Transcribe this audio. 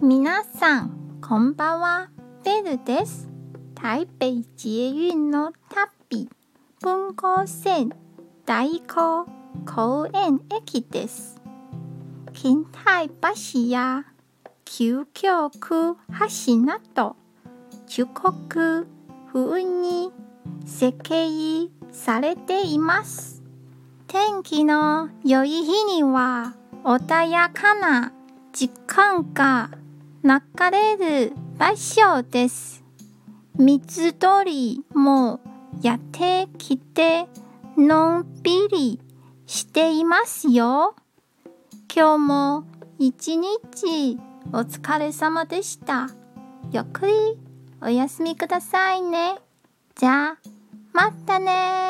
皆さん、こんばんは。ベルです。台北捷運の旅、文庫線大高公園駅です。近代橋や旧京区橋など、中国風に設計されています。天気の良い日には穏やかな時間が流れる場所です。水鳥もやってきてのんびりしていますよ。今日も一日お疲れ様でした。ゆっくりお休みくださいね。じゃあ、またね